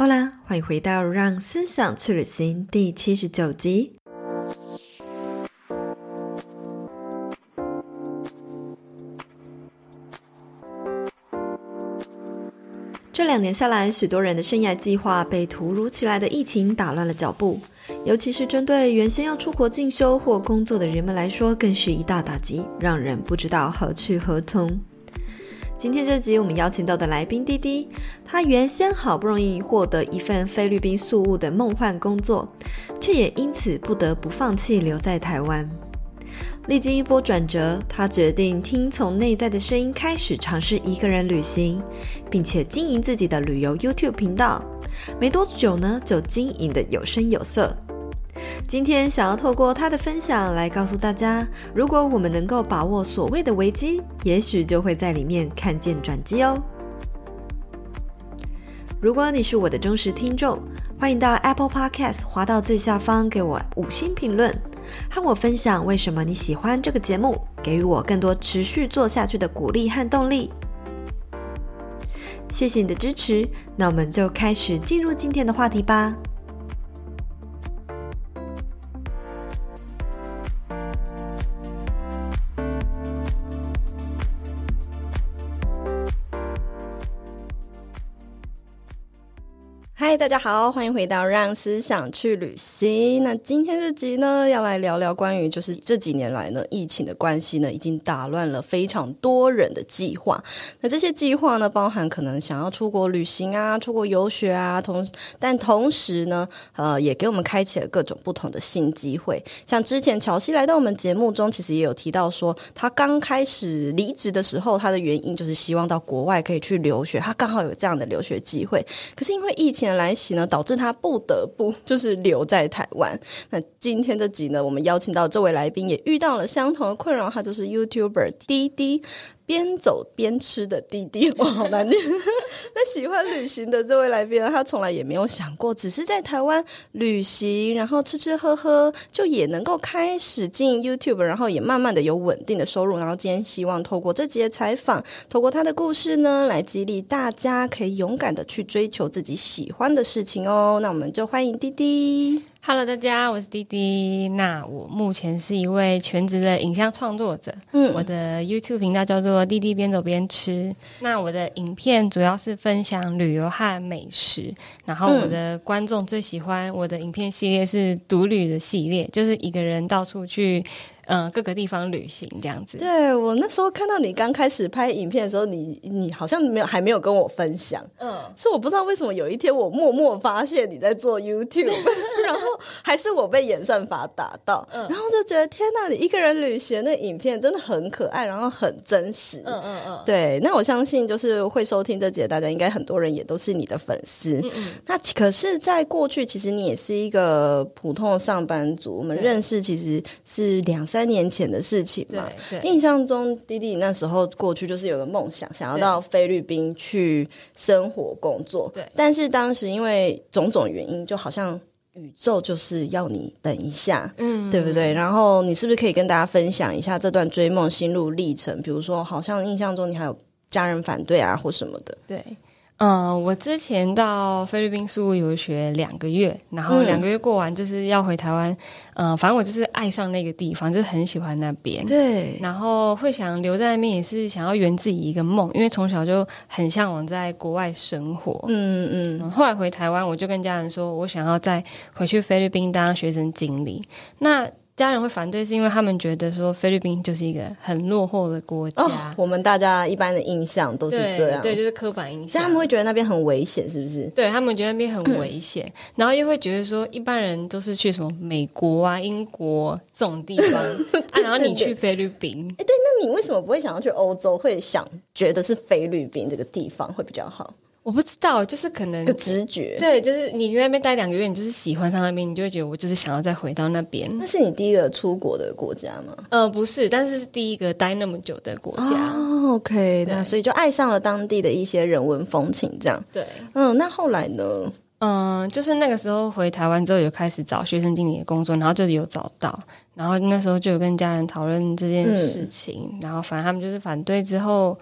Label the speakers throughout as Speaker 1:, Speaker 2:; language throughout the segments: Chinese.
Speaker 1: 好啦，欢迎回到《让思想去旅行》第七十九集。这两年下来，许多人的生涯计划被突如其来的疫情打乱了脚步，尤其是针对原先要出国进修或工作的人们来说，更是一大打击，让人不知道何去何从。今天这集我们邀请到的来宾滴滴，他原先好不容易获得一份菲律宾宿务的梦幻工作，却也因此不得不放弃留在台湾。历经一波转折，他决定听从内在的声音，开始尝试一个人旅行，并且经营自己的旅游 YouTube 频道。没多久呢，就经营的有声有色。今天想要透过他的分享来告诉大家，如果我们能够把握所谓的危机，也许就会在里面看见转机哦。如果你是我的忠实听众，欢迎到 Apple Podcast 滑到最下方给我五星评论，和我分享为什么你喜欢这个节目，给予我更多持续做下去的鼓励和动力。谢谢你的支持，那我们就开始进入今天的话题吧。大家好，欢迎回到《让思想去旅行》。那今天这集呢，要来聊聊关于就是这几年来呢，疫情的关系呢，已经打乱了非常多人的计划。那这些计划呢，包含可能想要出国旅行啊，出国游学啊，同但同时呢，呃，也给我们开启了各种不同的新机会。像之前乔西来到我们节目中，其实也有提到说，他刚开始离职的时候，他的原因就是希望到国外可以去留学，他刚好有这样的留学机会。可是因为疫情的来袭呢，导致他不得不 就是留在台湾。那今天这集呢，我们邀请到这位来宾也遇到了相同的困扰，他就是 YouTuber 滴滴。边走边吃的弟弟，哇，好难念。那喜欢旅行的这位来宾，他从来也没有想过，只是在台湾旅行，然后吃吃喝喝，就也能够开始进 YouTube，然后也慢慢的有稳定的收入。然后今天希望透过这节采访，透过他的故事呢，来激励大家可以勇敢的去追求自己喜欢的事情哦。那我们就欢迎滴滴。
Speaker 2: Hello，大家，我是滴滴。那我目前是一位全职的影像创作者。嗯，我的 YouTube 频道叫做滴滴边走边吃。那我的影片主要是分享旅游和美食。然后我的观众最喜欢我的影片系列是独旅的系列，就是一个人到处去。嗯，各个地方旅行这样子。对，
Speaker 1: 我那时候看到你刚开始拍影片的时候，你你好像没有还没有跟我分享。嗯，是我不知道为什么有一天我默默发现你在做 YouTube，然后还是我被演算法打到，嗯，然后就觉得天哪，你一个人旅行的影片真的很可爱，然后很真实。嗯嗯嗯。对，那我相信就是会收听这节，大家应该很多人也都是你的粉丝。嗯嗯。那可是，在过去其实你也是一个普通的上班族，我们认识其实是两三。三年前的事情嘛，印象中弟弟那时候过去就是有个梦想，想要到菲律宾去生活工作，对。但是当时因为种种原因，就好像宇宙就是要你等一下，嗯，对不对？然后你是不是可以跟大家分享一下这段追梦心路历程？比如说，好像印象中你还有家人反对啊，或什么的，
Speaker 2: 对。嗯、呃，我之前到菲律宾宿务游学两个月，然后两个月过完就是要回台湾。嗯、呃，反正我就是爱上那个地方，就是很喜欢那边。
Speaker 1: 对，
Speaker 2: 然后会想留在那边，也是想要圆自己一个梦，因为从小就很向往在国外生活。嗯嗯，嗯。后来回台湾，我就跟家人说，我想要再回去菲律宾当学生经理。那家人会反对，是因为他们觉得说菲律宾就是一个很落后的国家。哦，
Speaker 1: 我们大家一般的印象都是这样，
Speaker 2: 对，对，就是刻板印象。
Speaker 1: 他们会觉得那边很危险，是不是？
Speaker 2: 对，他们觉得那边很危险，嗯，然后又会觉得说一般人都是去什么美国啊、英国这种地方 啊，然后你去菲律宾，
Speaker 1: 哎，对，那你为什么不会想要去欧洲？会想觉得是菲律宾这个地方会比较好？
Speaker 2: 我不知道，就是可能
Speaker 1: 个直觉，
Speaker 2: 对，就是你在那边待两个月，你就是喜欢上那边，你就会觉得我就是想要再回到那边。
Speaker 1: 那是你第一个出国的国家吗？
Speaker 2: 呃，不是，但是是第一个待那么久的国家。
Speaker 1: 哦，OK，那所以就爱上了当地的一些人文风情，这样。
Speaker 2: 对，
Speaker 1: 嗯，那后来呢？
Speaker 2: 嗯、呃，就是那个时候回台湾之后，有开始找学生经理的工作，然后就有找到，然后那时候就有跟家人讨论这件事情，嗯、然后反正他们就是反对之后。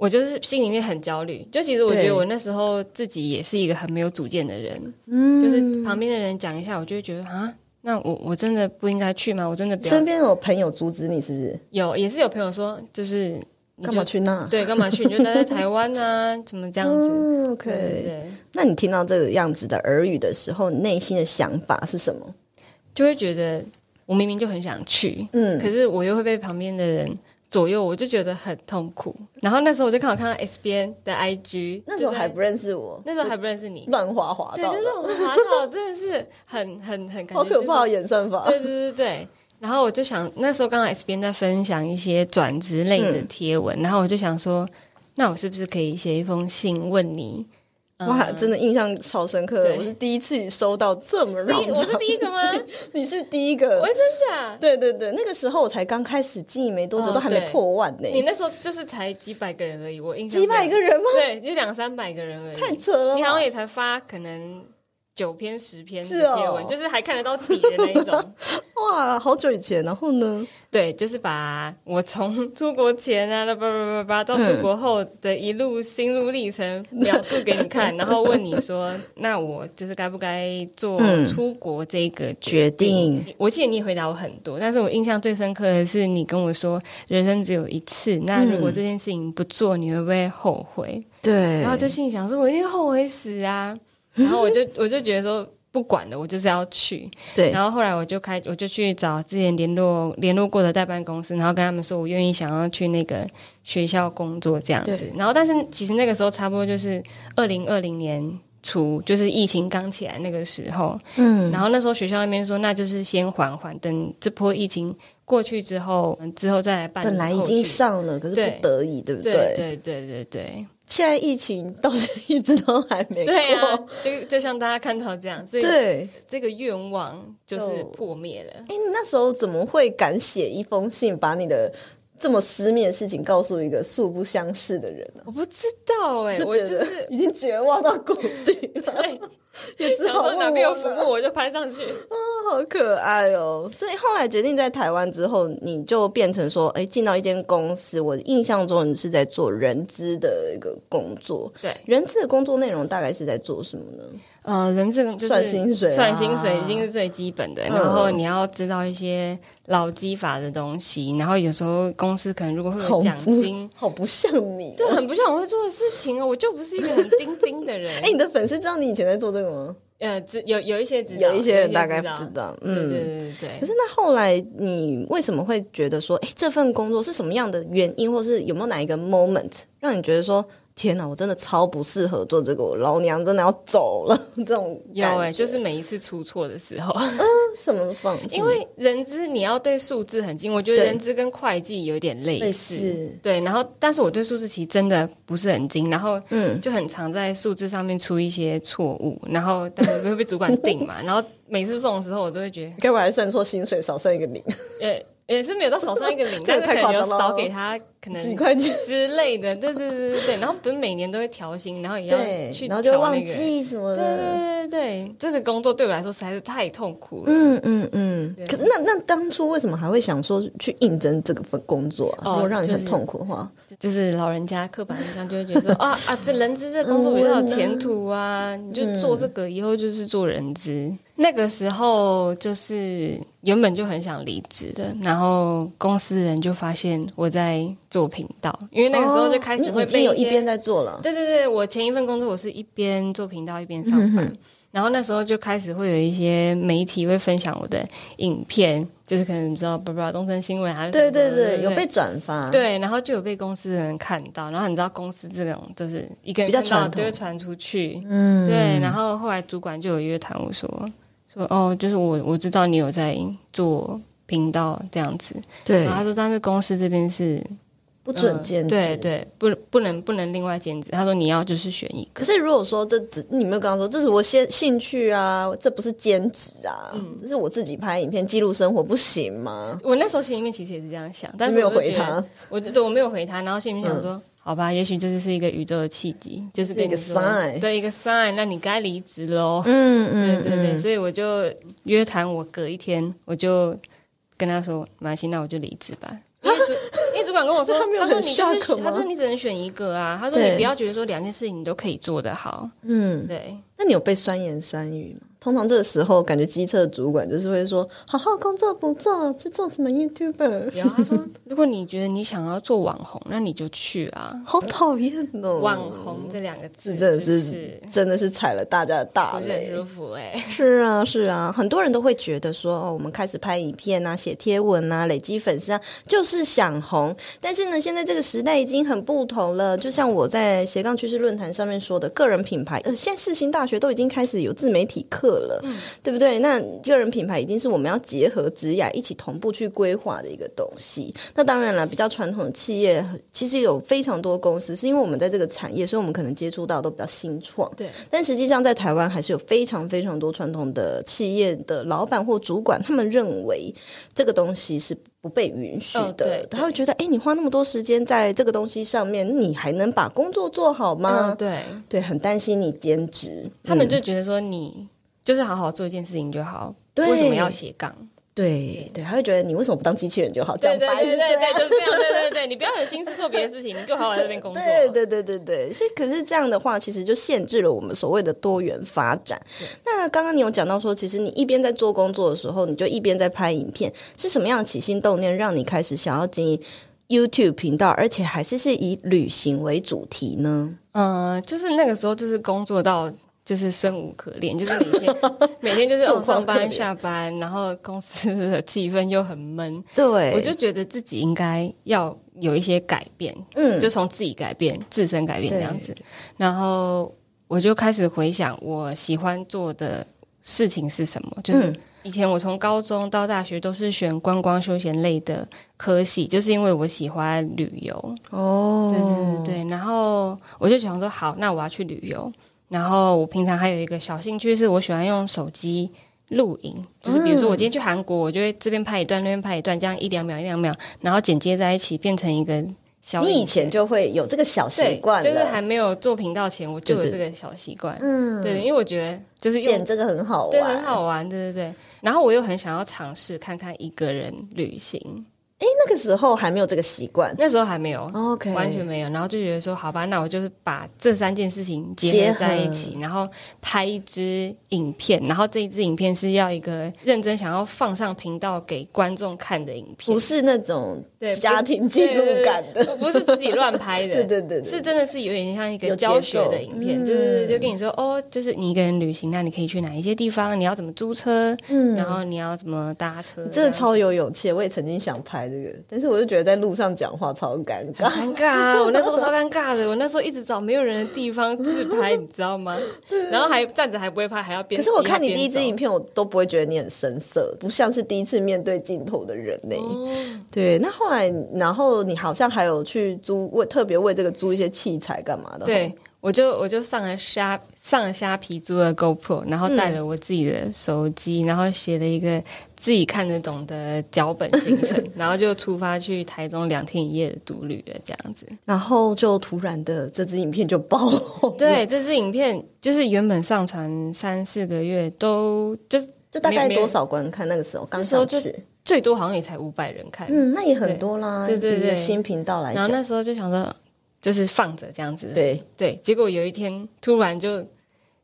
Speaker 2: 我就是心里面很焦虑。就其实我觉得我那时候自己也是一个很没有主见的人，嗯，就是旁边的人讲一下，我就会觉得啊，那我我真的不应该去吗？我真的不要。
Speaker 1: 身边有朋友阻止你是不是？
Speaker 2: 有，也是有朋友说，就是
Speaker 1: 你。干嘛去那？
Speaker 2: 对，干嘛去？你就待在台湾啊？怎么这样子、
Speaker 1: 嗯、？OK，对，对。那你听到这个样子的耳语的时候，你内心的想法是什么？
Speaker 2: 就会觉得我明明就很想去，嗯，可是我又会被旁边的人左右，我就觉得很痛苦。然后那时候我就刚好看到 S 编的 IG，
Speaker 1: 那时候还不认识我，
Speaker 2: 那时候还不认识你，
Speaker 1: 乱滑滑到，
Speaker 2: 对，就乱滑滑到，真的是很 很很感觉、就是、
Speaker 1: 好可怕的演算法。
Speaker 2: 对对对对。然后我就想，那时候刚好 S 编在分享一些转职类的贴文，嗯，然后我就想说，那我是不是可以写一封信问你？
Speaker 1: 哇，嗯，真的印象超深刻！我是第一次收到这么绕，
Speaker 2: 我是第一个吗？
Speaker 1: 你是第一个，
Speaker 2: 我真假？
Speaker 1: 对对对，那个时候我才刚开始经营没多久，哦，都还没破万呢。
Speaker 2: 你那时候就是才几百个人而已，我印象
Speaker 1: 几百个人吗？
Speaker 2: 对，就两三百个人而已，
Speaker 1: 太扯了。
Speaker 2: 你好像也才发可能。九篇十篇的贴文，是哦，就是还看得到底的那一种。
Speaker 1: 哇，好久以前，然后呢？
Speaker 2: 对，就是把我从出国前啊，叭叭叭叭到出国后的一路心路历程描述给你看，然后问你说：“那我就是该不该做出国这个决定？”嗯、决定。我记得你也回答我很多，但是我印象最深刻的是你跟我说：“人生只有一次，那如果这件事情不做，你会不会后悔？”对。然后就心里想说：“我一定后悔死啊！”然后我就我就觉得说不管了，我就是要去。对。然后后来我就开我就去找之前联络联络过的代办公司，然后跟他们说我愿意想要去那个学校工作这样子。然后但是其实那个时候差不多就是二零二零年初，就是疫情刚起来那个时候。嗯。然后那时候学校那边说，那就是先缓缓，等这波疫情过去之后，之后再来办。
Speaker 1: 本来已经上了，可是不得已，对，对不对？
Speaker 2: 对对对对对。
Speaker 1: 现在疫情到现在一直都还没过，
Speaker 2: 对啊，就就像大家看到这样，所以对这个愿望就是破灭了。
Speaker 1: 哎，那时候怎么会敢写一封信，把你的这么私密的事情告诉一个素不相识的人呢？
Speaker 2: 我不知道哎、欸，我就是
Speaker 1: 已经绝望到谷底了。
Speaker 2: 也只好哪边有服务我就拍上去
Speaker 1: 啊，好可爱哦！所以后来决定在台湾之后，你就变成说，哎，进到一间公司。我印象中你是在做人资的一个工作，
Speaker 2: 对，
Speaker 1: 人资的工作内容大概是在做什么呢？
Speaker 2: 呃，人资就是
Speaker 1: 算薪水，
Speaker 2: 算薪水已经是最基本的，啊、然后你要知道一些劳基法的东西，然后有时候公司可能如果会有奖金，
Speaker 1: 好不，像你，
Speaker 2: 就很不像我会做的事情哦，我就不是一个很精精的人。
Speaker 1: 哎，你的粉丝知道你以前在做这个吗？
Speaker 2: 呃，有有一些知道，
Speaker 1: 有一些人大概不知道，嗯，
Speaker 2: 对对对对。
Speaker 1: 可是那后来你为什么会觉得说，哎，这份工作是什么样的原因，或是有没有哪一个 moment 让你觉得说？天哪，我真的超不适合做这个，我老娘真的要走了。这种
Speaker 2: 有哎、欸，就是每一次出错的时候，
Speaker 1: 嗯，什么放弃？
Speaker 2: 因为人资你要对数字很精，我觉得人资跟会计有点类似，对。然后，但是我对数字其实真的不是很精，然后嗯，就很常在数字上面出一些错误，然后但是会被主管定嘛。然后每次这种时候，我都会觉得，
Speaker 1: 该不会还算错薪水，少算一个零？
Speaker 2: 欸 也是没有到手上一个零，但是可能有少给他可能几块钱之类的，对对对对对。然后不是每年都会调薪，然后也要去
Speaker 1: 然后就忘记什么的。
Speaker 2: 对对对对，这个工作对我来说实在是太痛苦了。
Speaker 1: 嗯嗯嗯。可是那那当初为什么还会想说去应征这个份工作啊？如果让你很痛苦的话，
Speaker 2: 就是老人家刻板印象就会觉得说 啊啊，这人资这工作比较有前途啊，你就做这个以后就是做人资。那个时候就是原本就很想离职的，然后公司人就发现我在做频道，因为那个时候就开始会被、
Speaker 1: 哦、有一边在做了。
Speaker 2: 对对对，我前一份工作我是一边做频道一边上班。嗯然后那时候就开始会有一些媒体会分享我的影片，就是可能你知道，不知道东森新闻还是
Speaker 1: 对对对，有被转发，
Speaker 2: 对，然后就有被公司的人看到，然后你知道公司这种就是一个人看到就会传出去，嗯，对，然后后来主管就有约谈我说说哦，就是我我知道你有在做频道这样子，对，然后他说但是公司这边是。
Speaker 1: 不准兼职，
Speaker 2: 对对，不不能不能另外兼职。他说你要就是选一个。
Speaker 1: 可是如果说这只你没有跟他说，这是我兴兴趣啊，这不是兼职啊，嗯，这是我自己拍影片记录生活，不行吗？
Speaker 2: 我那时候心里面其实也是这样想，但是
Speaker 1: 没有回他。
Speaker 2: 我对我没有回他，然后心里面想说，嗯、好吧，也许这就是一个宇宙的契机，就是跟你说一个 sign，对一个 sign，那你该离职喽。嗯嗯，对对对，所以我就约谈，我隔一天我就跟他说，马来西，那我就离职吧。因为为主管跟我说，
Speaker 1: 他没有很 shock 吗？
Speaker 2: 他说你只能选一个啊，他说你不要觉得说两件事情你都可以做得好。
Speaker 1: 嗯，
Speaker 2: 对。
Speaker 1: 那你有被酸言酸语吗？通常这个时候，感觉机车主管就是会说：“好好工作不做，去做什么 YouTuber？”
Speaker 2: 然后他说：“如果你觉得你想要做网红，那你就去啊。”
Speaker 1: 好讨厌哦！
Speaker 2: 网红这两个字
Speaker 1: 真的是、
Speaker 2: 就是、
Speaker 1: 真的是踩了大家的大雷。
Speaker 2: 舒服哎，
Speaker 1: 是啊是啊，很多人都会觉得说：“哦，我们开始拍影片啊，写贴文啊，累积粉丝啊，就是想红。”但是呢，现在这个时代已经很不同了。就像我在斜杠趋势论坛上面说的，个人品牌，呃，现在世新大学都已经开始有自媒体课了。嗯对不对？那个人品牌已经是我们要结合职涯一起同步去规划的一个东西。那当然了，比较传统的企业其实有非常多公司，是因为我们在这个产业，所以我们可能接触到都比较新创。
Speaker 2: 对。但
Speaker 1: 实际上，在台湾还是有非常非常多传统的企业的老板或主管，他们认为这个东西是不被允许的。哦、对对，他会觉得，哎，你花那么多时间在这个东西上面，你还能把工作做好吗？
Speaker 2: 嗯、对
Speaker 1: 对，很担心你兼职。
Speaker 2: 他们就觉得说你。就是好好做一件事情就好，为什么要斜杠？
Speaker 1: 对对，他会觉得你为什么不当机器人就好？
Speaker 2: 对对对对对，就是这样。对对对，你不要有心思做别的事情，你就好好在这边工作。
Speaker 1: 对对对对对，所以可是这样的话，其实就限制了我们所谓的多元发展。那刚刚你有讲到说，其实你一边在做工作的时候，你就一边在拍影片，是什么样的起心动念让你开始想要经营 YouTube 频道，而且还是是以旅行为主题呢？
Speaker 2: 嗯、呃，就是那个时候，就是工作到。就是生无可恋，就是每天每天就是上班下班，然后公司的气氛又很闷。
Speaker 1: 对，
Speaker 2: 我就觉得自己应该要有一些改变，嗯，就从自己改变，自身改变这样子。然后我就开始回想我喜欢做的事情是什么。就是以前我从高中到大学都是选观光休闲类的科系，就是因为我喜欢旅游。哦，对对对对。然后我就想说，好，那我要去旅游。然后我平常还有一个小兴趣，是我喜欢用手机录影，就是比如说我今天去韩国，我就会这边拍一段，那边拍一段，这样一两秒一两秒，然后剪接在一起，变成一个小。你
Speaker 1: 以前就会有这个小习惯，
Speaker 2: 就是还没有做频道前，我就有这个小习惯。嗯，对，因为我觉得就是
Speaker 1: 剪这个很好玩，
Speaker 2: 对，很好玩，对对对。然后我又很想要尝试看看一个人旅行。
Speaker 1: 哎，那个时候还没有这个习惯，
Speaker 2: 那时候还没有
Speaker 1: ，OK，
Speaker 2: 完全没有。然后就觉得说，好吧，那我就是把这三件事情结合在一起，然后拍一支影片。然后这一支影片是要一个认真想要放上频道给观众看的影片，
Speaker 1: 不是那种家庭记录感的，
Speaker 2: 不是自己乱拍的，
Speaker 1: 对对对，
Speaker 2: 是真的是有点像一个教学的影片，就是就跟你说，哦，就是你一个人旅行，那你可以去哪一些地方？你要怎么租车？嗯，然后你要怎么搭车？
Speaker 1: 真的超有勇气，我也曾经想拍。这个，但是我就觉得在路上讲话超尴尬，
Speaker 2: 尴尬啊！我那时候超尴尬的，我那时候一直找没有人的地方自拍，你知道吗？然后还站着还不会拍，还要边。
Speaker 1: 可是我看你第一支影片，我都不会觉得你很生涩，不像是第一次面对镜头的人呢。哦、对，那后来，然后你好像还有去租，为特别为这个租一些器材干嘛的？
Speaker 2: 对。我就我就上了虾上了虾皮租了 GoPro，然后带了我自己的手机，嗯、然后写了一个自己看得懂的脚本行程，然后就出发去台中两天一夜的独旅了，这样子。
Speaker 1: 然后就突然的这支影片就爆红。
Speaker 2: 对，这支影片就是原本上传三四个月都就
Speaker 1: 就大概多少观看？那个时候刚上去
Speaker 2: 最多好像也才五百人看，
Speaker 1: 嗯，那也很多啦。对对对，新频道来讲，
Speaker 2: 然后那时候就想说。就是放着这样子，
Speaker 1: 对
Speaker 2: 对，结果有一天突然就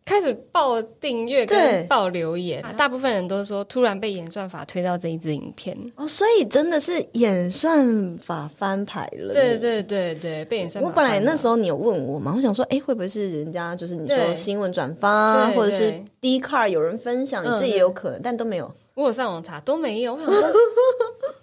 Speaker 2: 开始爆订阅跟爆留言，大部分人都说突然被演算法推到这一支影片
Speaker 1: 哦，所以真的是演算法翻牌了。
Speaker 2: 对对对对，被演算法。
Speaker 1: 我本来那时候你有问我嘛，我想说，哎，会不会是人家就是你说新闻转发，或者是 Dcard 有人分享，这也有可能，但都没有。
Speaker 2: 我有上网查都没有，我想说。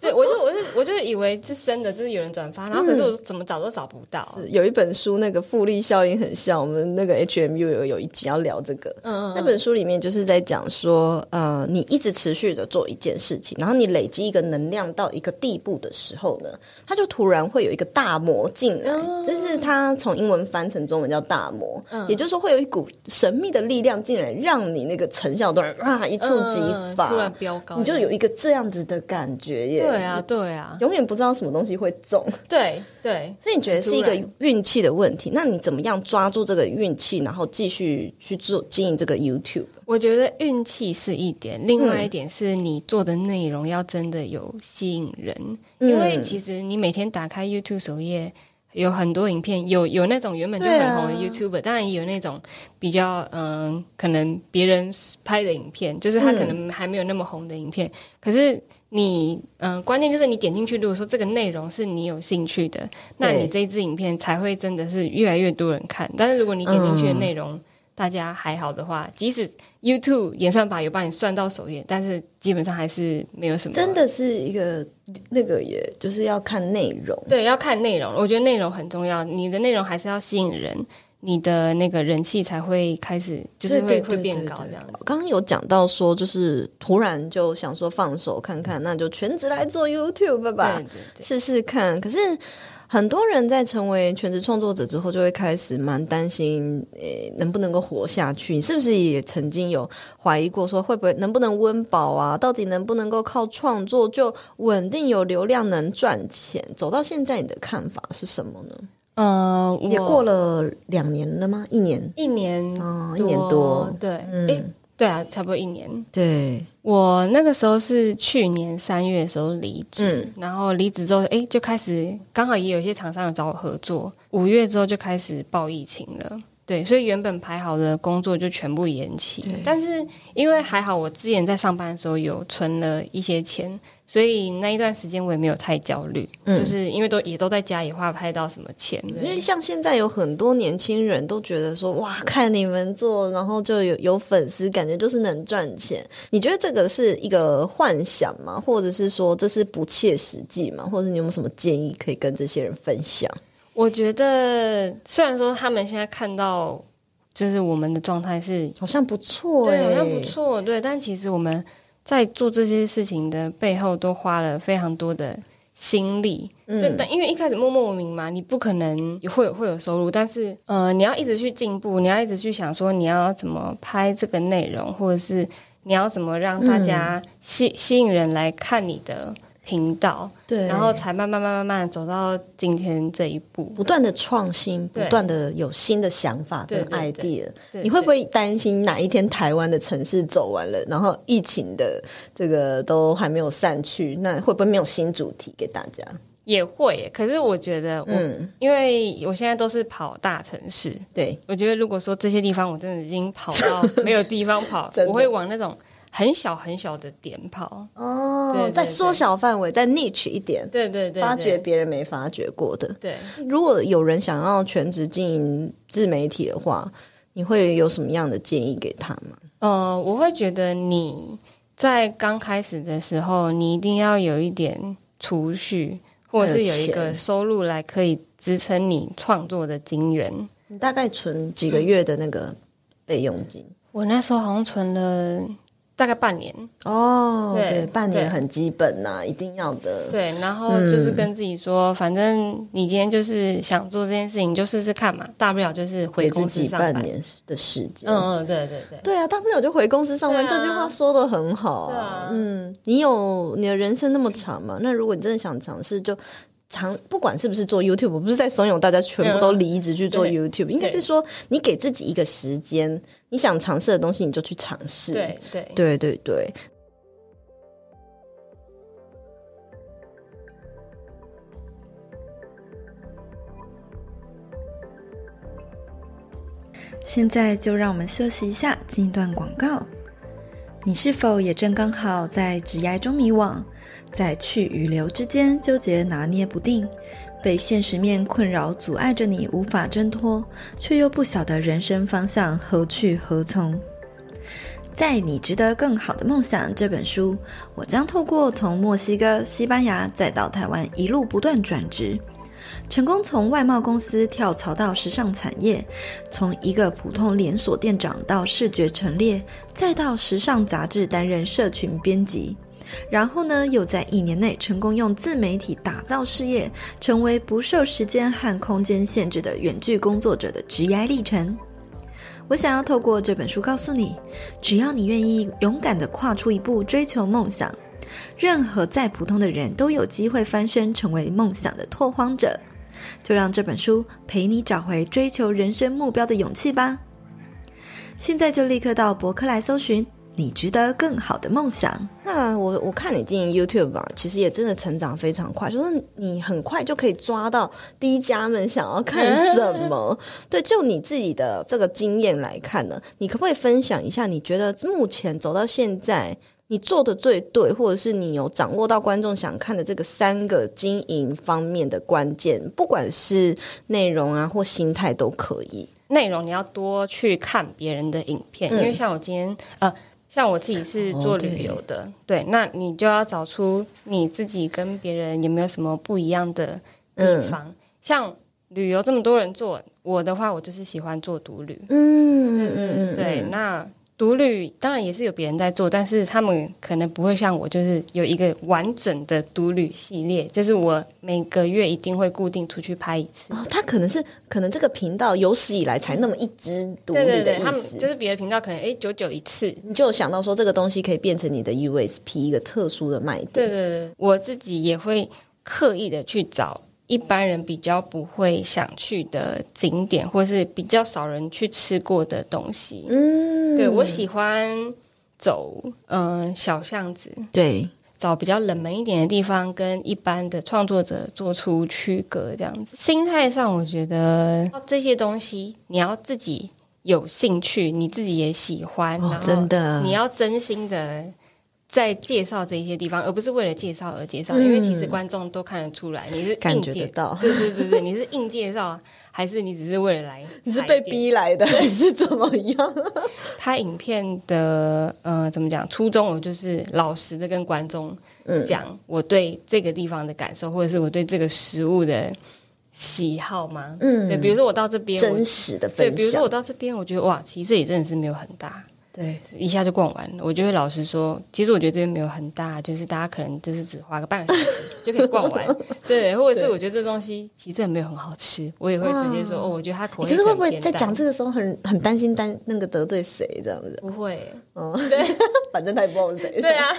Speaker 2: 对，我就我就我就以为是真的，就是有人转发，然后可是我怎么找都找不到。嗯、有一本书，那个复利效应很像，我们那个 HMU 有有一集要聊这个。嗯，嗯，嗯，那本书里面就是在讲说，呃，你一直持续的做一件事情，然后你累积一个能量到一个地步的时候呢，它就突然会有一个大魔进来。嗯、这是它从英文翻成中文叫大魔，嗯、也就是说会有一股神秘的力量进来，让你那个成效突然啊一触即发，嗯、突然飙高，你就有一个这样子的感觉耶。
Speaker 1: 对
Speaker 2: 啊，对啊，
Speaker 1: 永远不知道什么东西会中。
Speaker 2: 对对，
Speaker 1: 所以你觉得是一个运气的问题？那你怎么样抓住这个运气，然后继续去做经营这个 YouTube？
Speaker 2: 我觉得运气是一点，另外一点是你做的内容要真的有吸引人，嗯、因为其实你每天打开 YouTube 首页。有很多影片，有有那种原本就很红的 YouTuber，、啊、当然也有那种比较嗯、呃，可能别人拍的影片，就是他可能还没有那么红的影片。嗯、可是你嗯、呃，关键就是你点进去，如果说这个内容是你有兴趣的，那你这一支影片才会真的是越来越多人看。但是如果你点进去的内容，嗯大家还好的话，即使 YouTube 演算法有帮你算到首页，但是基本上还是没有什么。
Speaker 1: 真的是一个那个，也就是要看内容。
Speaker 2: 对，要看内容。我觉得内容很重要，你的内容还是要吸引人，你的那个人气才会开始，就是会会变高这样子。
Speaker 1: 刚刚有讲到说，就是突然就想说放手看看，那就全职来做 YouTube 吧，对对对，试试看。可是。很多人在成为全职创作者之后，就会开始蛮担心，诶、欸，能不能够活下去？你是不是也曾经有怀疑过，说会不会能不能温饱啊？到底能不能够靠创作就稳定有流量能赚钱？走到现在，你的看法是什么呢？
Speaker 2: 呃，
Speaker 1: 也过了两年了吗？一年，
Speaker 2: 一年，
Speaker 1: 哦，一年多，
Speaker 2: 对，嗯。欸对啊，差不多一年。
Speaker 1: 对，
Speaker 2: 我那个时候是去年三月的时候离职，嗯、然后离职之后，哎，就开始刚好也有一些厂商有找我合作。五月之后就开始爆疫情了，对，所以原本排好的工作就全部延期。但是因为还好，我之前在上班的时候有存了一些钱。所以那一段时间我也没有太焦虑，嗯、就是因为都也都在家，里花不太到什么钱。
Speaker 1: 因为像现在有很多年轻人都觉得说，哇，看你们做，然后就有有粉丝，感觉就是能赚钱。你觉得这个是一个幻想吗？或者是说这是不切实际吗？或者你有没有什么建议可以跟这些人分享？
Speaker 2: 我觉得虽然说他们现在看到就是我们的状态是
Speaker 1: 好像不错，
Speaker 2: 对，好像不错，对，但其实我们。在做这些事情的背后，都花了非常多的心力。嗯，就但因为一开始默默无名嘛，你不可能会有会有收入，但是呃，你要一直去进步，你要一直去想说你要怎么拍这个内容，或者是你要怎么让大家吸、嗯、吸引人来看你的。频道，对，然后才慢慢、慢、慢慢走到今天这一步，
Speaker 1: 不断的创新，不断的有新的想法跟 idea。
Speaker 2: 对对对，
Speaker 1: 你会不会担心哪一天台湾的城市走完了，然后疫情的这个都还没有散去，那会不会没有新主题给大家？
Speaker 2: 也会，可是我觉得我，嗯，因为我现在都是跑大城市，
Speaker 1: 对，
Speaker 2: 我觉得如果说这些地方我真的已经跑到没有地方跑，我会往那种。很小很小的点跑
Speaker 1: 哦，对对对，再缩小范围，再 niche 一
Speaker 2: 点，对对，对
Speaker 1: 发掘别人没发掘过的。
Speaker 2: 对，
Speaker 1: 如果有人想要全职经营自媒体的话，你会有什么样的建议给他吗？
Speaker 2: 呃，我会觉得你在刚开始的时候，你一定要有一点储蓄，或者是有一个收入来可以支撑你创作的金源。
Speaker 1: 你大概存几个月的那个备用金？嗯，
Speaker 2: 我那时候好像存了。大概半年
Speaker 1: 哦，对，对，半年很基本呐，对一定要的。
Speaker 2: 对，然后就是跟自己说，嗯、反正你今天就是想做这件事情，就试试看嘛，大不了就是回公司上班。
Speaker 1: 半年的时间，
Speaker 2: 嗯嗯，对对对，
Speaker 1: 对啊，大不了就回公司上班。啊、这句话说的很好啊，啊嗯，你有你的人生那么长嘛？那如果你真的想尝试，就。长不管是不是做 YouTube，我不是在怂恿大家全部都离职去做 YouTube，应该是说你给自己一个时间，你想尝试的东西你就去尝试。
Speaker 2: 对对
Speaker 1: 对对对。现在就让我们休息一下，进一段广告。你是否也正刚好在职涯中迷惘？在去与留之间纠结拿捏不定，被现实面困扰阻碍着你无法挣脱，却又不晓得人生方向何去何从。在你值得更好的梦想这本书，我将透过从墨西哥、西班牙再到台湾一路不断转职，成功从外贸公司跳槽到时尚产业，从一个普通连锁店长到视觉陈列，再到时尚杂志担任社群编辑。然后呢，又在一年内成功用自媒体打造事业，成为不受时间和空间限制的远距工作者的职业历程。我想要透过这本书告诉你，只要你愿意勇敢地跨出一步追求梦想，
Speaker 3: 任何再普通的人都有机会翻身成为梦想的拓荒者。就让这本书陪你找回追求人生目标的勇气吧。现在就立刻到博客来搜寻。你值得更好的梦想。
Speaker 1: 那我我看你经营 YouTube 吧，其实也真的成长非常快，就是你很快就可以抓到低家们想要看什么。对，就你自己的这个经验来看呢，你可不可以分享一下？你觉得目前走到现在，你做的最对，或者是你有掌握到观众想看的这个三个经营方面的关键，不管是内容啊或心态都可以。
Speaker 2: 内容你要多去看别人的影片，嗯、因为像我今天呃。像我自己是做旅游的，oh, 对，那你就要找出你自己跟别人有没有什么不一样的地方。嗯、像旅游这么多人做，我的话，我就是喜欢做独旅。嗯嗯嗯，对，那。独旅当然也是有别人在做，但是他们可能不会像我，就是有一个完整的独旅系列，就是我每个月一定会固定出去拍一次。
Speaker 1: 哦，他可能是可能这个频道有史以来才那么一支独旅的意思。对对对，他们
Speaker 2: 就是别的频道可能哎九九一次，
Speaker 1: 你就想到说这个东西可以变成你的 USP 一个特殊的卖点。
Speaker 2: 对对对，我自己也会刻意的去找。一般人比较不会想去的景点，或是比较少人去吃过的东西。嗯，对，我喜欢走嗯、呃、小巷子，
Speaker 1: 对，
Speaker 2: 找比较冷门一点的地方，跟一般的创作者做出区隔，这样子。心态上，我觉得这些东西你要自己有兴趣，你自己也喜欢，
Speaker 1: 哦、真的，
Speaker 2: 你要真心的。在介绍这些地方，而不是为了介绍而介绍，嗯、因为其实观众都看得出来你是硬介绍，对对对对，你是硬介绍，还是你只是为了来？
Speaker 1: 你是被逼来的，还是怎么样？
Speaker 2: 拍影片的呃，怎么讲？初衷我就是老实的跟观众讲我对这个地方的感受，或者是我对这个食物的喜好吗？嗯，对，比如说我到这边
Speaker 1: 真实的
Speaker 2: 对，比如说我到这边，我觉得哇，其实这里真的是没有很大。对，一下就逛完了。我就会老实说，其实我觉得这边没有很大，就是大家可能就是只花个半个小时就可以逛完。对，或者是我觉得这东西其实没有很好吃，我也会直接说哦，我觉得它口味。可是会不会在讲这个时候很很担心担那个得罪谁这样子？不会，
Speaker 1: 嗯，对，反正他也不知道是谁。
Speaker 2: 对啊，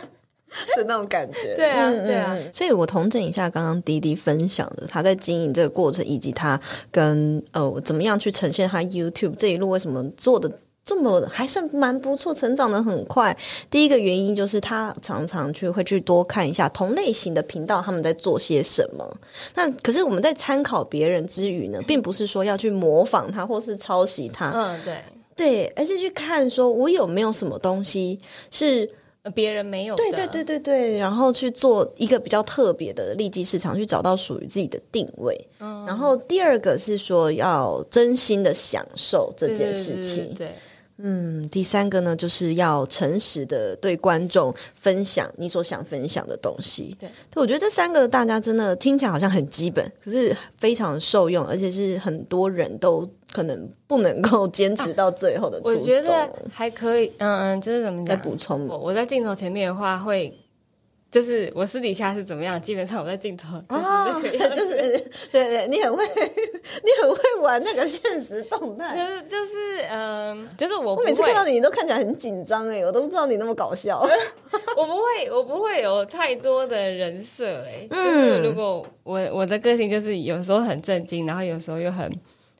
Speaker 1: 的那种感觉。
Speaker 2: 对啊，对啊。
Speaker 1: 所以我同整一下刚刚滴滴分享的，他在经营这个过程，以及他跟呃怎么样去呈现他 YouTube 这一路为什么做的。这么还算蛮不错，成长得很快。第一个原因就是他常常去会去多看一下同类型的频道，他们在做些什么。那可是我们在参考别人之余呢，并不是说要去模仿他或是抄袭他。
Speaker 2: 嗯，对
Speaker 1: 对，而是去看说我有没有什么东西是
Speaker 2: 别人没有的。
Speaker 1: 对对对对对，然后去做一个比较特别的利基市场，去找到属于自己的定位。嗯，然后第二个是说要真心的享受这件事情。
Speaker 2: 对，对，对。对
Speaker 1: 嗯，第三个呢，就是要诚实的对观众分享你所想分享的东西。对，对，我觉得这三个大家真的听起来好像很基本，可是非常受用，而且是很多人都可能不能够坚持到最后的。
Speaker 2: 我觉得还可以，嗯嗯，就是怎么讲？
Speaker 1: 再补充
Speaker 2: 我，我在镜头前面的话会。就是我私底下是怎么样，基本上我在镜头就是、哦、
Speaker 1: 就是 对对，你很会 你很会玩那个现实动态，
Speaker 2: 就是就是嗯、呃，就是我，我
Speaker 1: 每次看到你，你都看起来很紧张哎，我都不知道你那么搞笑。
Speaker 2: 我不会，我不会有太多的人设哎，就是如果我我的个性就是有时候很震惊，然后有时候又很。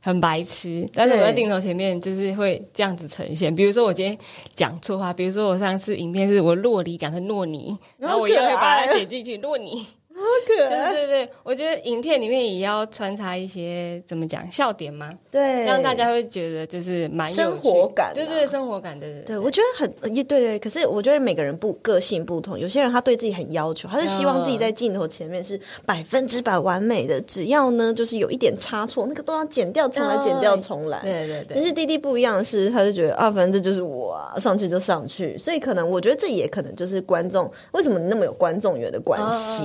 Speaker 2: 很白痴，但是我在镜头前面就是会这样子呈现。比如说我今天讲错话，比如说我上次影片是我洛里讲成诺尼，然后我又会把它剪进去糯泥。好可爱！对对对，我觉得影片里面也要穿插一些怎么讲笑点嘛，
Speaker 1: 对，
Speaker 2: 让大家会觉得就是蛮有
Speaker 1: 生活感，
Speaker 2: 对对，生活感的。
Speaker 1: 对，我觉得很也对对。可是我觉得每个人不个性不同，有些人他对自己很要求，他就希望自己在镜头前面是百分之百完美的，只要呢就是有一点差错，那个都要剪掉重来，剪掉重来。
Speaker 2: 对对对。
Speaker 1: 但是滴滴不一样的是，他就觉得啊，反正这就是我啊，上去就上去。所以可能我觉得这也可能就是观众为什么你那么有观众缘的关系。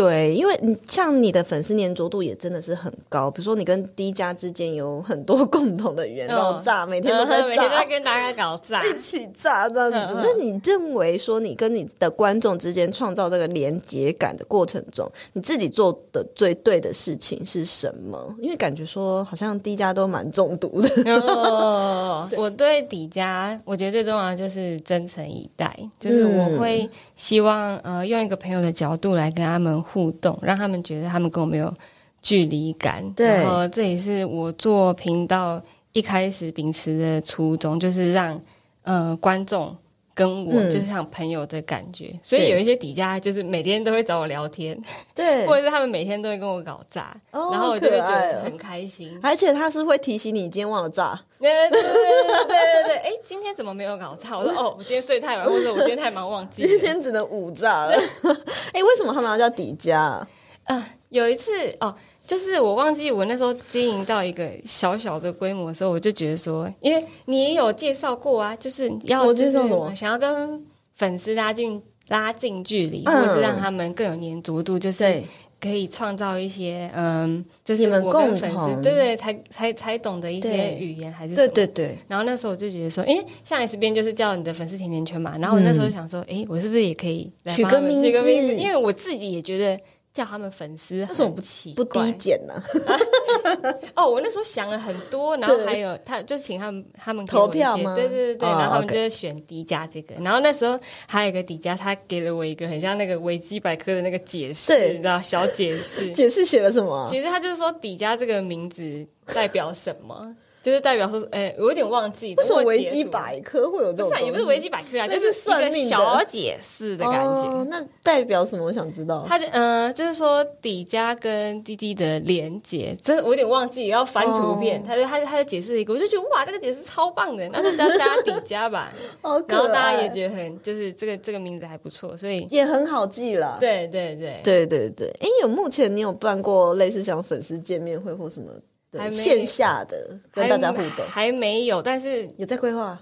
Speaker 1: 对，因为你像你的粉丝黏着度也真的是很高，比如说你跟 D 家之间有很多 共同的语言，然后炸，每天都在炸，
Speaker 2: 每天在跟大家搞炸，
Speaker 1: 一起炸这样子。那你认为说你跟你的观众之间创造这个连接感的过程中，你自己做的最对的事情是什么？因为感觉说好像 D 家都蛮中毒的。
Speaker 2: 哦，我对 D 家，我觉得最重要的就是真诚以待，就是我会希望呃用一个朋友的角度来跟他们互动，让他们觉得他们跟我没有距离感。
Speaker 1: 对，
Speaker 2: 然后这也是我做频道一开始秉持的初衷，就是让呃观众跟我就是像朋友的感觉。嗯、所以有一些底家就是每天都会找我聊天，
Speaker 1: 对，
Speaker 2: 或者是他们每天都会跟我搞炸，哦、然后我就会觉得很开心。
Speaker 1: 而且他是会提醒你今天忘了炸。
Speaker 2: 对对对对对对！哎，今天怎么没有搞炸？我说哦，我今天睡太晚，或者我今天太忙忘记。
Speaker 1: 今天只能五炸了。么他们要叫底家？啊、
Speaker 2: 呃，有一次哦，就是我忘记我那时候经营到一个小小的规模的时候，我就觉得说，因为你也有介绍过啊，就是要就是想要跟粉丝拉近拉近距离，嗯、或者是让他们更有粘着度，就是。可以创造一些，嗯，就是我跟粉丝，对对，才才才懂得一些语言，还是什么？
Speaker 1: 对对对。
Speaker 2: 然后那时候我就觉得说，诶，像 S 边就是叫你的粉丝甜甜圈嘛。然后我那时候就想说，诶，我是不是也可以？
Speaker 1: 取个名字，
Speaker 2: 因为我自己也觉得。叫他们粉丝，为什么不起
Speaker 1: 不低减呢？
Speaker 2: 哦，我那时候想了很多，然后还有他就请他们他们
Speaker 1: 投票吗？
Speaker 2: 对对对对，然后他们就选迪迦这个，然后那时候还有一个迪迦，他给了我一个很像那个维基百科的那个解释，你知道小解释，
Speaker 1: 解释写了什么？
Speaker 2: 解释他就是说迪迦这个名字代表什么。就是代表说，哎、欸，我有点忘记。
Speaker 1: 为什么维基百科会有这种？
Speaker 2: 不是，也不是维基百科啊，就是一个小解释的感觉。
Speaker 1: 哦，那代表什么？我想知道。
Speaker 2: 他就嗯、呃，就是说底家跟滴滴的连接，真的我有点忘记，要翻图片。哦、他就他他就解释一个，我就觉得哇，这个解释超棒的，那就叫加底家吧。然后大家也觉得很，就是这个这个名字还不错，所以
Speaker 1: 也很好记了。
Speaker 2: 对对对
Speaker 1: 对对对。哎，有目前你有办过类似像粉丝见面会或什
Speaker 2: 么？对
Speaker 1: 线下的跟大家互
Speaker 2: 动还，没有，但是
Speaker 1: 有在规划。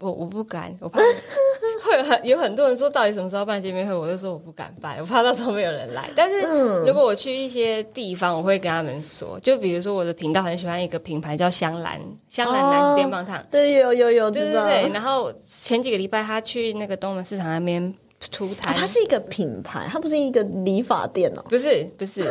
Speaker 2: 我我不敢，我怕 会有很有很多人说到底什么时候办见面会，我就说我不敢办，我怕到时候没有人来。但是如果我去一些地方，我会跟他们说，就比如说我的频道很喜欢一个品牌叫香兰，香兰男子电棒烫，
Speaker 1: 对，有有有，
Speaker 2: 对对对。然后前几个礼拜他去那个东门市场那边出摊，
Speaker 1: 它是一个品牌，它不是一个理发店哦，
Speaker 2: 不是不是，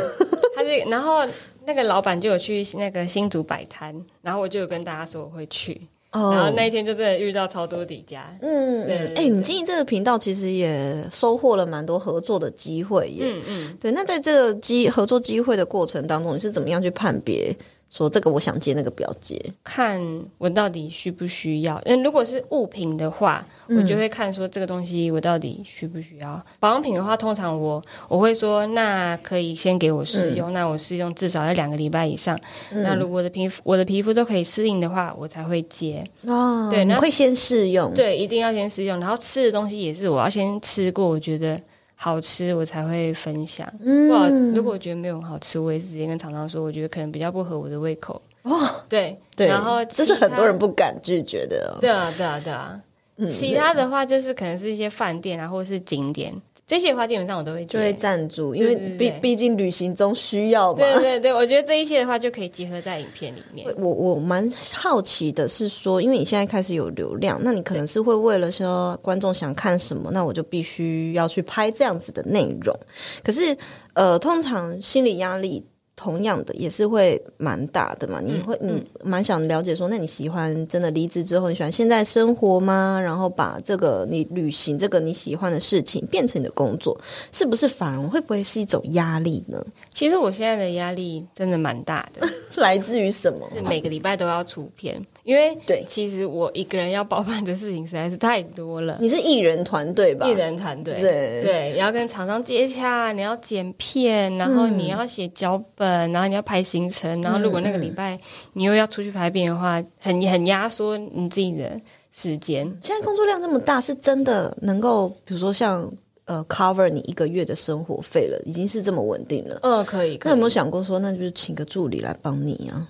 Speaker 2: 它是然后。那个老板就有去那个新竹摆摊，然后我就有跟大家说我会去，oh. 然后那一天就真的遇到超多底家。嗯，哎、
Speaker 1: 欸，你经营这个频道其实也收获了蛮多合作的机会耶。嗯嗯，对。那在这个机合作机会的过程当中，你是怎么样去判别？说这个我想接，那个不要接，
Speaker 2: 看我到底需不需要。嗯，如果是物品的话，我就会看说这个东西我到底需不需要。嗯、保养品的话，通常我我会说，那可以先给我试用，嗯、那我试用至少要两个礼拜以上。嗯、那如果我的皮肤我的皮肤都可以适应的话，我才会接。哦，对，那
Speaker 1: 会先试用，
Speaker 2: 对，一定要先试用。然后吃的东西也是我要先吃过，我觉得。好吃我才会分享。嗯，哇，如果我觉得没有很好吃，我也是直接跟厂商说，我觉得可能比较不合我的胃口。哦，对对，然后
Speaker 1: 这是很多人不敢拒绝的哦。
Speaker 2: 对啊，对啊，对啊。嗯，其他的话就是可能是一些饭店啊，或者是景点。这些的话基本上我都会就
Speaker 1: 会赞助，因为毕毕竟旅行中需要嘛。
Speaker 2: 对对对，我觉得这一切的话就可以结合在影片里面。
Speaker 1: 我我蛮好奇的是说，因为你现在开始有流量，那你可能是会为了说观众想看什么，那我就必须要去拍这样子的内容。可是呃，通常心理压力。同样的也是会蛮大的嘛，你会嗯蛮想了解说，那你喜欢真的离职之后，你喜欢现在生活吗？然后把这个你旅行这个你喜欢的事情变成你的工作，是不是反而会不会是一种压力呢？
Speaker 2: 其实我现在的压力真的蛮大的，
Speaker 1: 来自于什么？
Speaker 2: 每个礼拜都要出片。因为对，其实我一个人要包办的事情实在是太多了。
Speaker 1: 你是艺人团队吧？
Speaker 2: 艺人团队，对对，你要跟厂商接洽，你要剪片，然后你要写脚本，然后你要排行程，然后如果那个礼拜你又要出去拍片的话，很很压缩你自己的时间。
Speaker 1: 现在工作量这么大，是真的能够，比如说像呃 cover 你一个月的生活费了，已经是这么稳定了。
Speaker 2: 嗯，可以。可以。
Speaker 1: 那有没有想过说，那就是请个助理来帮你啊？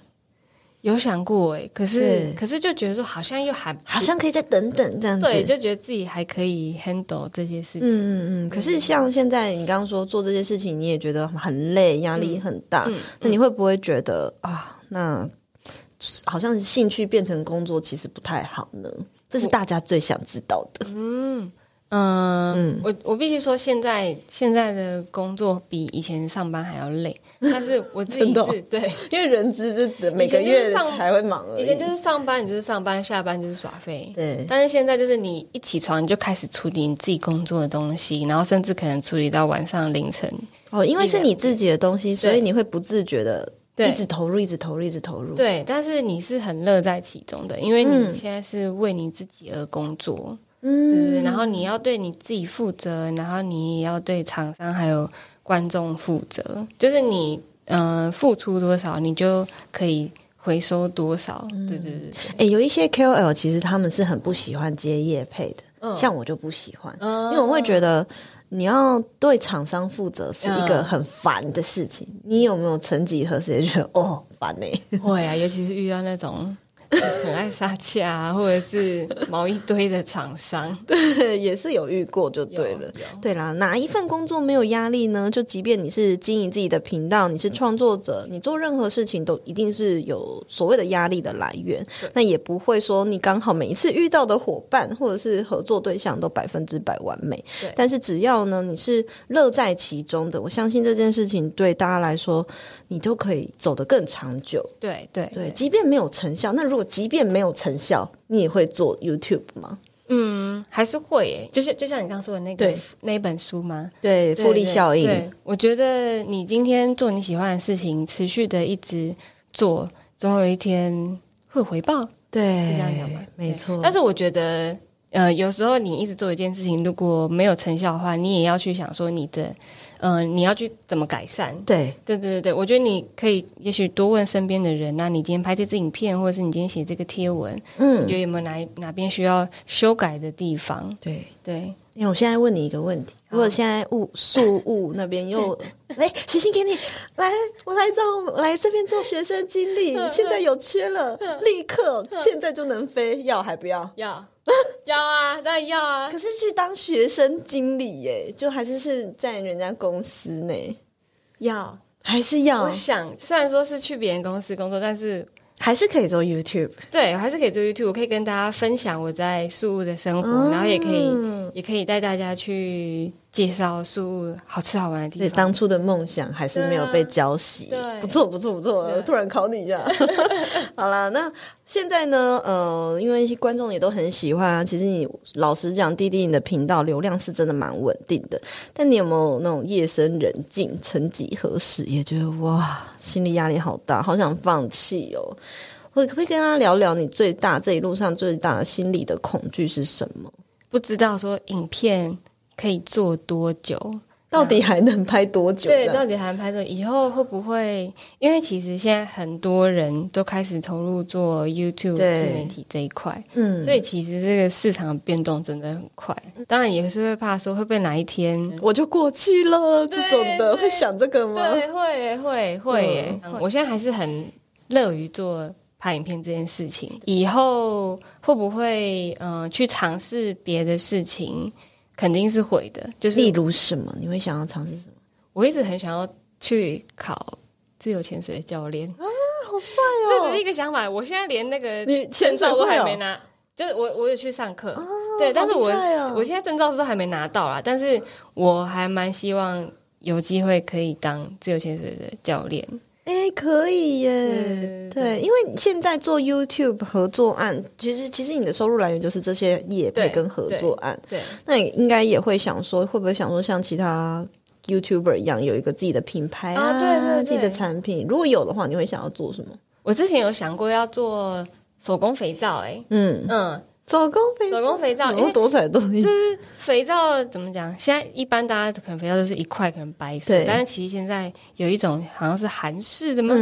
Speaker 2: 有想过哎，可是可是就觉得说好像又还
Speaker 1: 好像可以再等等这样子，
Speaker 2: 对，就觉得自己还可以 handle 这些事情。
Speaker 1: 嗯嗯嗯。可是像现在你刚刚说做这些事情，你也觉得很累，压力很大，嗯嗯、那你会不会觉得啊，那好像兴趣变成工作，其实不太好呢？这是大家最想知道的。
Speaker 2: 嗯。嗯，嗯，我我必须说，现在现在的工作比以前上班还要累，但是我自己是、哦、对，
Speaker 1: 因为人资是每个月才会忙。
Speaker 2: 以前就是上班，你就是上班，下班就是耍废。对，但是现在就是你一起床你就开始处理你自己工作的东西，然后甚至可能处理到晚上凌晨。
Speaker 1: 哦，因为是你自己的东西，所以你会不自觉的一直投入，一直投入，一直投入。
Speaker 2: 对，但是你是很乐在其中的，因为你现在是为你自己而工作。嗯，对对，然后你要对你自己负责，然后你也要对厂商还有观众负责。就是你嗯、呃，付出多少，你就可以回收多少。嗯、对对对，
Speaker 1: 哎，有一些 KOL 其实他们是很不喜欢接业配的，嗯、像我就不喜欢，嗯、因为我会觉得你要对厂商负责是一个很烦的事情。嗯、你有没有曾几何时觉得哦烦呢？
Speaker 2: 会啊，尤其是遇到那种。很爱杀价，或者是毛一堆的厂商，
Speaker 1: 对，也是有遇过就对了。对啦，哪一份工作没有压力呢？就即便你是经营自己的频道，你是创作者，你做任何事情都一定是有所谓的压力的来源。那也不会说你刚好每一次遇到的伙伴或者是合作对象都百分之百完美。对但是只要呢，你是乐在其中的，我相信这件事情对大家来说，你都可以走得更长久。
Speaker 2: 对对对，
Speaker 1: 即便没有成效，那如果即便没有成效，你也会做 YouTube 吗？
Speaker 2: 嗯，还是会耶。就是就像你刚说的那个
Speaker 1: 对
Speaker 2: 那一本书吗？
Speaker 1: 对，复利效应。
Speaker 2: 对，我觉得你今天做你喜欢的事情，持续的一直做，总有一天会回报。
Speaker 1: 对，
Speaker 2: 是这样讲吗？
Speaker 1: 没错。
Speaker 2: 但是我觉得，呃，有时候你一直做一件事情，如果没有成效的话，你也要去想说你的。嗯、呃，你要去怎么改善？
Speaker 1: 对，
Speaker 2: 对，对，对，对，我觉得你可以，也许多问身边的人。那你今天拍这支影片，或者是你今天写这个贴文，嗯，你觉得有没有哪哪边需要修改的地方？
Speaker 1: 对，
Speaker 2: 对。
Speaker 1: 因为我现在问你一个问题：如果现在物宿雾那边又 哎写信给你，来，我来找来这边做学生经理，现在有缺了，立刻现在就能飞，要还不要？
Speaker 2: 要。要啊，当然要啊。
Speaker 1: 可是去当学生经理耶，就还是是在人家公司呢？
Speaker 2: 要
Speaker 1: 还是要？
Speaker 2: 我想，虽然说是去别人公司工作，但是
Speaker 1: 还是可以做 YouTube。
Speaker 2: 对，我还是可以做 YouTube。我可以跟大家分享我在宿务的生活，嗯、然后也可以，也可以带大家去。介绍书好吃好玩的地方。对，
Speaker 1: 当初的梦想还是没有被浇熄。对，不错不错不错。突然考你一下。好了，那现在呢？呃，因为观众也都很喜欢啊。其实你老实讲，弟弟你的频道流量是真的蛮稳定的。但你有没有那种夜深人静，曾几何时也觉得哇，心理压力好大，好想放弃哦？或者可不可以跟他聊聊，你最大这一路上最大的心理的恐惧是什么？
Speaker 2: 不知道说影片。可以做多久？
Speaker 1: 到底还能拍多久？
Speaker 2: 对，到底还能拍多久？以后会不会？因为其实现在很多人都开始投入做 YouTube 自媒体这一块，嗯，所以其实这个市场变动真的很快。当然也是会怕说会不会哪一天
Speaker 1: 我就过气了这种的，会想这个吗？
Speaker 2: 对，会会会耶。我现在还是很乐于做拍影片这件事情。以后会不会嗯去尝试别的事情？肯定是会的，就是
Speaker 1: 例如什么？你会想要尝试什么？
Speaker 2: 我一直很想要去考自由潜水的教练
Speaker 1: 啊，好帅哦！
Speaker 2: 这只是一个想法，我现在连那个证照都还没拿，就是我我有去上课，哦、对，但是我、哦、我现在证照都还没拿到啦，但是我还蛮希望有机会可以当自由潜水的教练。
Speaker 1: 哎，可以耶！对，因为现在做 YouTube 合作案，其实其实你的收入来源就是这些业配跟合作案。对，那你应该也会想说，会不会想说像其他 YouTuber 一样，有一个自己的品牌啊？对对，自己的产品。如果有的话，你会想要做什么？
Speaker 2: 我之前有想过要做手工肥皂，哎，嗯嗯。
Speaker 1: 手工肥
Speaker 2: 手工肥皂，
Speaker 1: 因为多彩多艺。
Speaker 2: 就是肥皂怎么讲？现在一般大家可能肥皂都是一块，可能白色。但是其实现在有一种好像是韩式的嘛，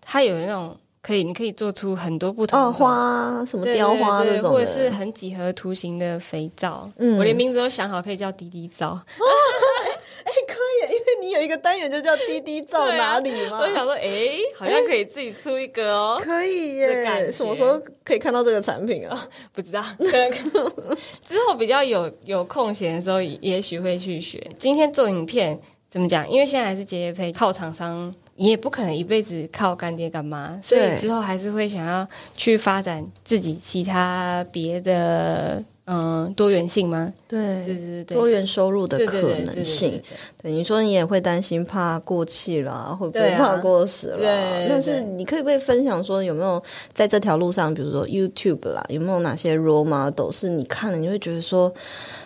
Speaker 2: 它有那种可以，你可以做出很多不同的
Speaker 1: 花，什么雕花那种，
Speaker 2: 或者是很几何图形的肥皂。我连名字都想好，可以叫滴滴皂。
Speaker 1: 有一个单元就叫滴滴照哪里吗？
Speaker 2: 我想说，哎、欸，好像可以自己出一个哦，欸、
Speaker 1: 可以耶。什么时候可以看到这个产品啊？
Speaker 2: 不知道，之后比较有有空闲的时候，也许会去学。今天做影片怎么讲？因为现在还是接业配，靠厂商。你也不可能一辈子靠干爹干妈，所以之后还是会想要去发展自己其他别的嗯多元性吗？
Speaker 1: 对对对对，多元收入的可能性。对，你说你也会担心怕过气啦，会不会怕过时啦？对，但是你可以不可以分享说有没有在这条路上，比如说 YouTube 啦，有没有哪些 role model 是你看了你会觉得说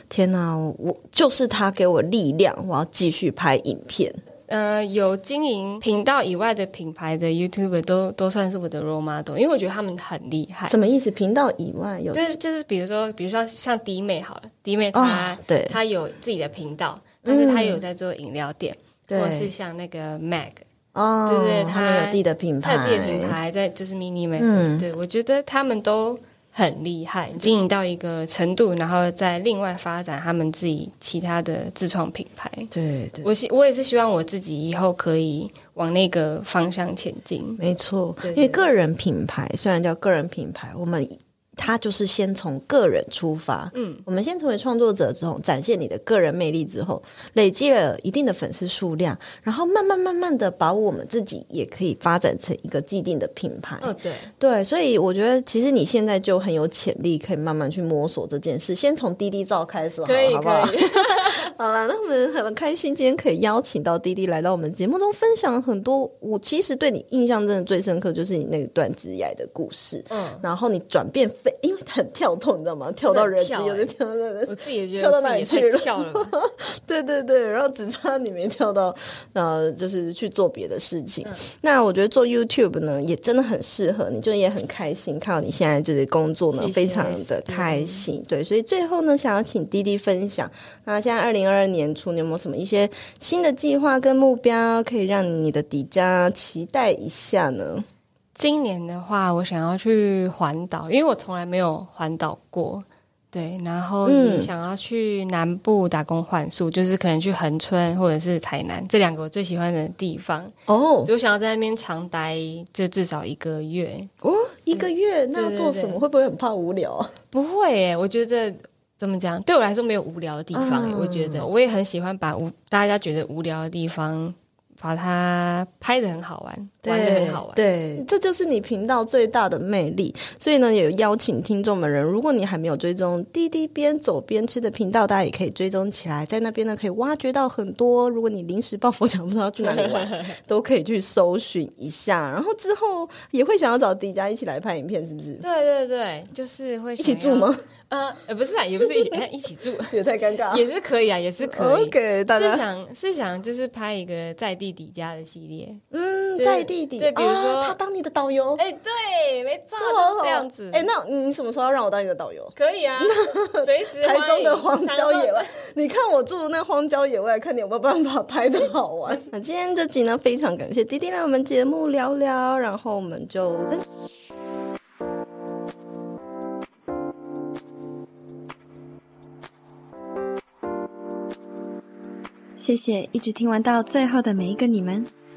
Speaker 1: 天哪，我就是他给我力量，我要继续拍影片。
Speaker 2: 呃，有经营频道以外的品牌的 YouTuber 都都算是我的 role model，因为我觉得他们很厉害。
Speaker 1: 什么意思？频道以外有？
Speaker 2: 对，就是比如说，比如说像迪美好了，迪美她、哦、对她有自己的频道，但是她有在做饮料店，嗯、或者是像那个 Mag，
Speaker 1: 哦，
Speaker 2: 对对，她
Speaker 1: 有自己的品牌，
Speaker 2: 他有自己的品牌在就是 Mini Mag，、嗯、对我觉得他们都。很厉害，经营到一个程度，然后再另外发展他们自己其他的自创品牌。
Speaker 1: 对，对，
Speaker 2: 我希我也是希望我自己以后可以往那个方向前进。
Speaker 1: 没错，因为个人品牌虽然叫个人品牌，我们。他就是先从个人出发，嗯，我们先成为创作者之后，展现你的个人魅力之后，累积了一定的粉丝数量，然后慢慢慢慢的把我们自己也可以发展成一个既定的品牌。
Speaker 2: 哦，对，
Speaker 1: 对，所以我觉得其实你现在就很有潜力，可以慢慢去摸索这件事，先从滴滴照开始好，
Speaker 2: 可以，
Speaker 1: 好不好？好了，那我们很开心今天可以邀请到滴滴来到我们节目中分享很多。我其实对你印象真的最深刻就是你那段职业的故事，嗯，然后你转变。因为他很跳动，你知道吗？跳到人机，有的跳到人，
Speaker 2: 我自己也觉得跳到哪里去了？跳了
Speaker 1: 对对对，然后只差你没跳到，呃，就是去做别的事情。嗯、那我觉得做 YouTube 呢，也真的很适合你，就也很开心看到你现在就是工作呢，谢谢非常的开心。对，所以最后呢，想要请滴滴分享，那现在二零二二年初，你有没有什么一些新的计划跟目标，可以让你的迪迦期待一下呢？
Speaker 2: 今年的话，我想要去环岛，因为我从来没有环岛过。对，然后也想要去南部打工换宿，嗯、就是可能去恒春或者是台南这两个我最喜欢的地方。哦，就想要在那边长待，就至少一个月。
Speaker 1: 哦，一个月那要做什么？会不会很怕无聊啊？
Speaker 2: 不会诶，我觉得怎么讲，对我来说没有无聊的地方。嗯、我觉得我也很喜欢把无大家觉得无聊的地方。把它拍的很好玩，对玩的很好玩，
Speaker 1: 对，这就是你频道最大的魅力。所以呢，也有邀请听众们人，如果你还没有追踪滴滴边走边吃的频道，大家也可以追踪起来，在那边呢可以挖掘到很多。如果你临时抱佛脚不知道去哪里玩，都可以去搜寻一下。然后之后也会想要找迪迦一起来拍影片，是不是？
Speaker 2: 对对对，就是会
Speaker 1: 一起住吗？
Speaker 2: 呃，不是啊，也不是一起一起住，
Speaker 1: 也太尴尬，
Speaker 2: 也是可以啊，也是可以。
Speaker 1: OK，大家
Speaker 2: 是想是想就是拍一个在地底家的系列，
Speaker 1: 嗯，在地底，
Speaker 2: 对，比如说
Speaker 1: 他当你的导游，
Speaker 2: 哎，对，没错，这样子。
Speaker 1: 哎，那你什么时候要让我当你的导游？
Speaker 2: 可以啊，随时。
Speaker 1: 台中的荒郊野外，你看我住的那荒郊野外，看你有没有办法拍的好玩。那今天这集呢，非常感谢滴滴来我们节目聊聊，然后我们就。谢谢一直听完到最后的每一个你们，